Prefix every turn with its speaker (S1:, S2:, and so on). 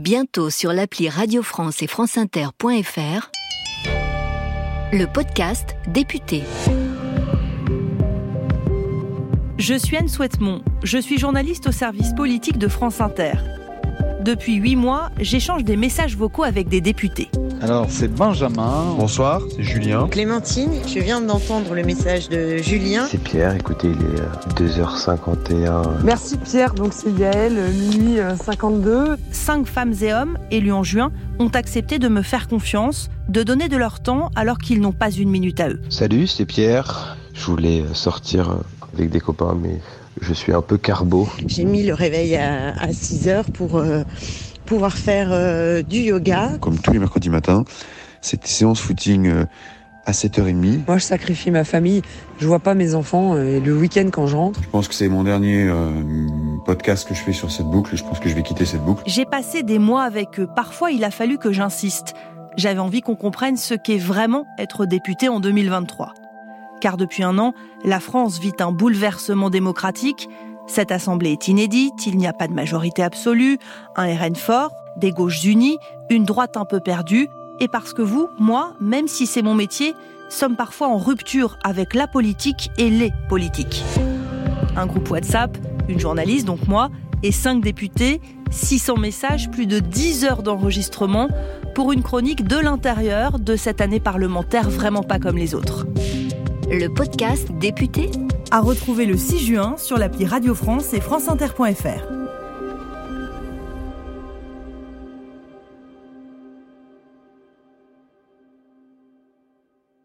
S1: Bientôt sur l'appli Radio France et franceinter.fr, le podcast Député.
S2: Je suis Anne Souhaitemont, je suis journaliste au service politique de France Inter. Depuis huit mois, j'échange des messages vocaux avec des députés.
S3: Alors, c'est Benjamin.
S4: Bonsoir, c'est Julien.
S5: Clémentine, je viens d'entendre le message de Julien.
S6: C'est Pierre, écoutez, il est 2h51.
S7: Merci Pierre, donc c'est Yael, minuit 52.
S2: Cinq femmes et hommes, élus en juin, ont accepté de me faire confiance, de donner de leur temps alors qu'ils n'ont pas une minute à eux.
S6: Salut, c'est Pierre. Je voulais sortir avec des copains, mais je suis un peu carbo.
S5: J'ai mis le réveil à, à 6 heures pour euh, pouvoir faire euh, du yoga.
S4: Comme tous les mercredis matins, cette séance footing euh, à 7h30.
S7: Moi, je sacrifie ma famille. Je vois pas mes enfants euh, le week-end quand je rentre.
S4: Je pense que c'est mon dernier euh, podcast que je fais sur cette boucle. Je pense que je vais quitter cette boucle.
S2: J'ai passé des mois avec eux. Parfois, il a fallu que j'insiste. J'avais envie qu'on comprenne ce qu'est vraiment être député en 2023 car depuis un an, la France vit un bouleversement démocratique. Cette assemblée est inédite, il n'y a pas de majorité absolue, un RN fort, des gauches unies, une droite un peu perdue, et parce que vous, moi, même si c'est mon métier, sommes parfois en rupture avec la politique et les politiques. Un groupe WhatsApp, une journaliste, donc moi, et cinq députés, 600 messages, plus de 10 heures d'enregistrement pour une chronique de l'intérieur de cette année parlementaire vraiment pas comme les autres
S1: le podcast Député
S2: à retrouver le 6 juin sur l'appli Radio France et franceinter.fr.